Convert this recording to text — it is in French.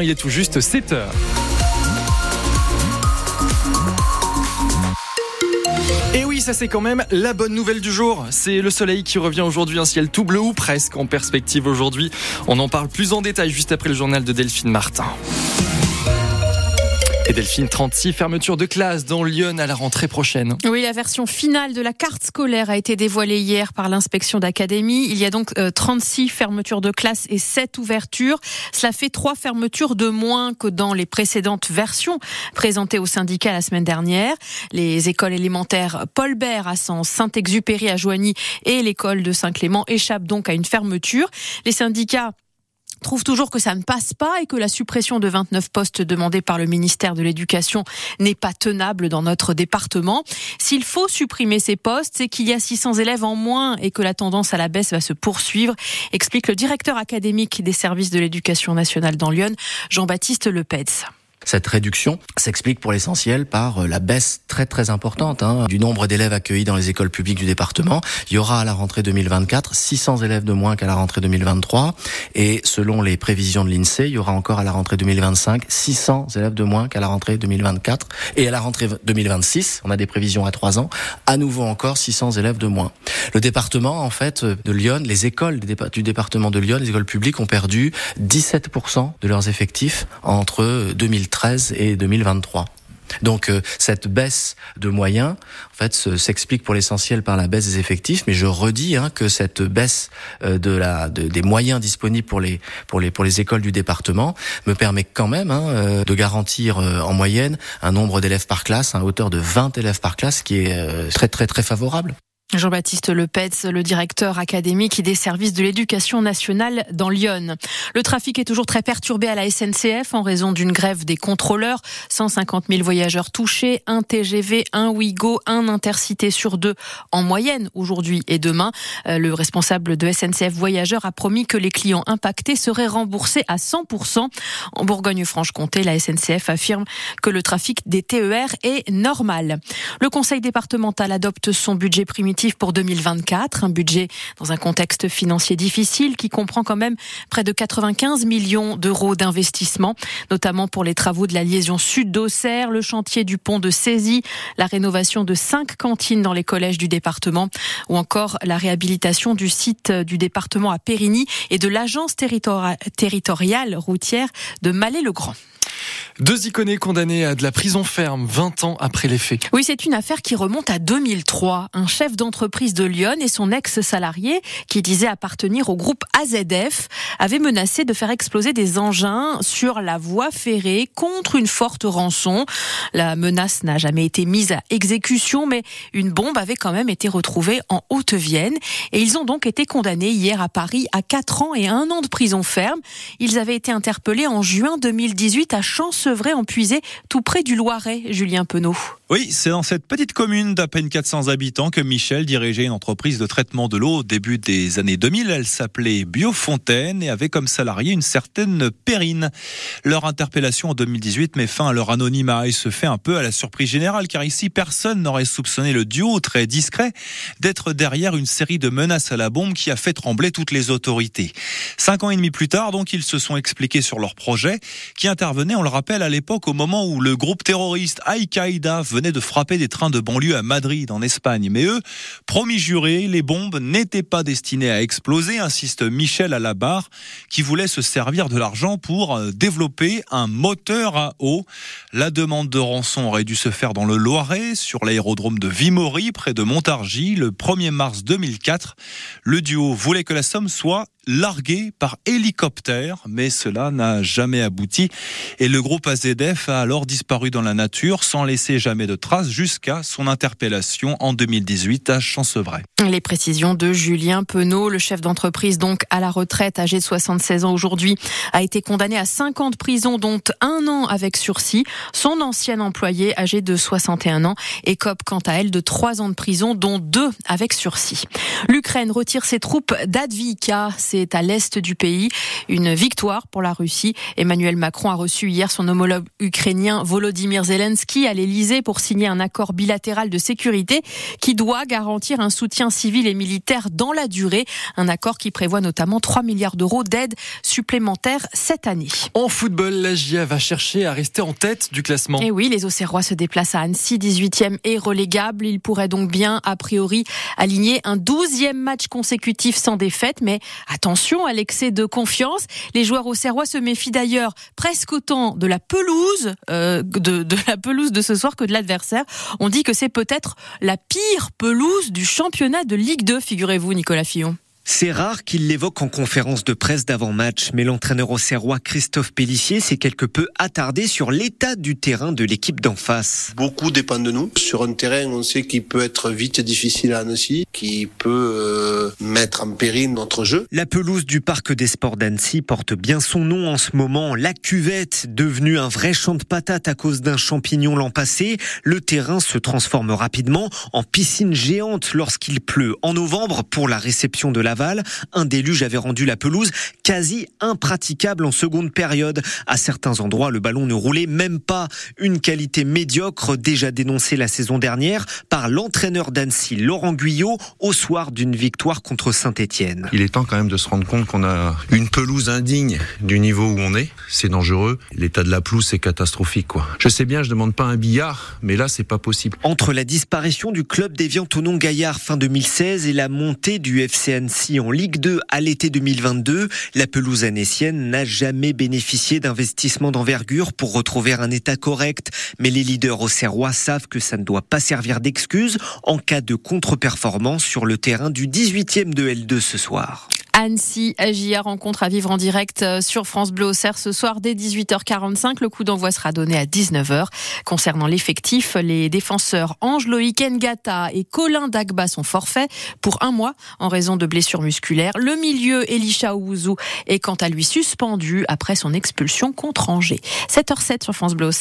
Il est tout juste 7 heures. Et oui, ça c'est quand même la bonne nouvelle du jour. C'est le soleil qui revient aujourd'hui, un ciel tout bleu ou presque en perspective aujourd'hui. On en parle plus en détail juste après le journal de Delphine Martin. Et Delphine, 36 fermetures de classes dans Lyon à la rentrée prochaine. Oui, la version finale de la carte scolaire a été dévoilée hier par l'inspection d'académie. Il y a donc 36 euh, fermetures de classes et 7 ouvertures. Cela fait 3 fermetures de moins que dans les précédentes versions présentées au syndicat la semaine dernière. Les écoles élémentaires Paul Bert à Saint-Exupéry à Joigny et l'école de Saint-Clément échappent donc à une fermeture. Les syndicats trouve toujours que ça ne passe pas et que la suppression de 29 postes demandés par le ministère de l'Éducation n'est pas tenable dans notre département. S'il faut supprimer ces postes, c'est qu'il y a 600 élèves en moins et que la tendance à la baisse va se poursuivre, explique le directeur académique des services de l'éducation nationale dans Lyon, Jean-Baptiste Lepetz. Cette réduction s'explique pour l'essentiel par euh, la baisse très très importante hein, du nombre d'élèves accueillis dans les écoles publiques du département. Il y aura à la rentrée 2024 600 élèves de moins qu'à la rentrée 2023 et selon les prévisions de l'INSEE, il y aura encore à la rentrée 2025 600 élèves de moins qu'à la rentrée 2024 et à la rentrée 2026, on a des prévisions à trois ans, à nouveau encore 600 élèves de moins. Le département en fait de Lyon, les écoles du département de Lyon, les écoles publiques ont perdu 17% de leurs effectifs entre 2013 2013 et 2023. Donc euh, cette baisse de moyens, en fait, s'explique pour l'essentiel par la baisse des effectifs, mais je redis hein, que cette baisse euh, de la de, des moyens disponibles pour les pour les pour les écoles du département me permet quand même hein, euh, de garantir en moyenne un nombre d'élèves par classe, à hauteur de 20 élèves par classe, qui est très très très favorable. Jean-Baptiste Lepetz, le directeur académique des services de l'éducation nationale dans Lyon. Le trafic est toujours très perturbé à la SNCF en raison d'une grève des contrôleurs. 150 000 voyageurs touchés, un TGV, un Ouigo, un Intercité sur deux en moyenne aujourd'hui et demain. Euh, le responsable de SNCF Voyageurs a promis que les clients impactés seraient remboursés à 100%. En Bourgogne-Franche-Comté, la SNCF affirme que le trafic des TER est normal. Le conseil départemental adopte son budget primitif pour 2024, un budget dans un contexte financier difficile qui comprend quand même près de 95 millions d'euros d'investissement, notamment pour les travaux de la liaison sud d'Auxerre, le chantier du pont de Saisie, la rénovation de cinq cantines dans les collèges du département ou encore la réhabilitation du site du département à Périgny et de l'agence territoriale routière de Malais-le-Grand. Deux iconés condamnés à de la prison ferme 20 ans après les faits. Oui, c'est une affaire qui remonte à 2003. Un chef d'entreprise de Lyon et son ex-salarié, qui disait appartenir au groupe AZF, avaient menacé de faire exploser des engins sur la voie ferrée contre une forte rançon. La menace n'a jamais été mise à exécution, mais une bombe avait quand même été retrouvée en Haute-Vienne. Et ils ont donc été condamnés hier à Paris à 4 ans et 1 an de prison ferme. Ils avaient été interpellés en juin 2018 à En Puisée, tout près du Loiret, Julien Penaud. Oui, c'est dans cette petite commune d'à peine 400 habitants que Michel dirigeait une entreprise de traitement de l'eau au début des années 2000. Elle s'appelait Biofontaine et avait comme salarié une certaine Périne. Leur interpellation en 2018 met fin à leur anonymat et se fait un peu à la surprise générale car ici personne n'aurait soupçonné le duo très discret d'être derrière une série de menaces à la bombe qui a fait trembler toutes les autorités. Cinq ans et demi plus tard, donc, ils se sont expliqués sur leur projet qui intervenait, on le rappelle, à l'époque au moment où le groupe terroriste Al-Qaïda venait de frapper des trains de banlieue à Madrid, en Espagne. Mais eux, promis juré, les bombes n'étaient pas destinées à exploser, insiste Michel à la barre, qui voulait se servir de l'argent pour euh, développer un moteur à eau. La demande de rançon aurait dû se faire dans le Loiret, sur l'aérodrome de Vimory, près de Montargis, le 1er mars 2004. Le duo voulait que la somme soit largué par hélicoptère, mais cela n'a jamais abouti. Et le groupe AZF a alors disparu dans la nature sans laisser jamais de traces jusqu'à son interpellation en 2018 à Chancevray. Les précisions de Julien Penaud, le chef d'entreprise donc à la retraite, âgé de 76 ans aujourd'hui, a été condamné à 5 ans de prison, dont un an avec sursis. Son ancien employé, âgé de 61 ans, écope quant à elle de 3 ans de prison, dont 2 avec sursis. L'Ukraine retire ses troupes d'Advika c'est à l'est du pays. Une victoire pour la Russie. Emmanuel Macron a reçu hier son homologue ukrainien Volodymyr Zelensky à l'Elysée pour signer un accord bilatéral de sécurité qui doit garantir un soutien civil et militaire dans la durée. Un accord qui prévoit notamment 3 milliards d'euros d'aide supplémentaire cette année. En football, la GIA va chercher à rester en tête du classement. Et oui, les Auxerrois se déplacent à Annecy, 18e et relégable. Ils pourraient donc bien, a priori, aligner un 12e match consécutif sans défaite. Mais attention à l'excès de confiance. Les joueurs auxerrois se méfient d'ailleurs presque autant de la pelouse, euh, de, de la pelouse de ce soir que de l'adversaire. On dit que c'est peut-être la pire pelouse du championnat de Ligue 2, figurez-vous, Nicolas Fillon. C'est rare qu'il l'évoque en conférence de presse d'avant-match, mais l'entraîneur auxerrois Christophe Pellissier s'est quelque peu attardé sur l'état du terrain de l'équipe d'en face. Beaucoup dépend de nous. Sur un terrain, on sait qu'il peut être vite difficile à Annecy, qui peut euh, mettre en péril notre jeu. La pelouse du Parc des Sports d'Annecy porte bien son nom en ce moment. La cuvette, devenue un vrai champ de patates à cause d'un champignon l'an passé, le terrain se transforme rapidement en piscine géante lorsqu'il pleut. En novembre, pour la réception de la un déluge avait rendu la pelouse quasi impraticable en seconde période. À certains endroits, le ballon ne roulait même pas. Une qualité médiocre déjà dénoncée la saison dernière par l'entraîneur d'Annecy, Laurent Guyot, au soir d'une victoire contre Saint-Etienne. Il est temps quand même de se rendre compte qu'on a une pelouse indigne du niveau où on est. C'est dangereux. L'état de la pelouse, c'est catastrophique, quoi. Je sais bien, je demande pas un billard, mais là, c'est pas possible. Entre la disparition du club d'Evian Tonon Gaillard fin 2016 et la montée du FC Annecy en Ligue 2 à l'été 2022, la pelouse annécienne n'a jamais bénéficié d'investissements d'envergure pour retrouver un état correct. Mais les leaders au Serrois savent que ça ne doit pas servir d'excuse en cas de contre-performance sur le terrain du 18e de L2 ce soir. Annecy, AJA rencontre à vivre en direct euh, sur France Bleu au ce soir dès 18h45. Le coup d'envoi sera donné à 19h. Concernant l'effectif, les défenseurs Ange Loïc Ngata et Colin Dagba sont forfaits pour un mois en raison de blessures musculaires. Le milieu Elisha Ouzou est quant à lui suspendu après son expulsion contre Angers. 7h07 sur France Bleu au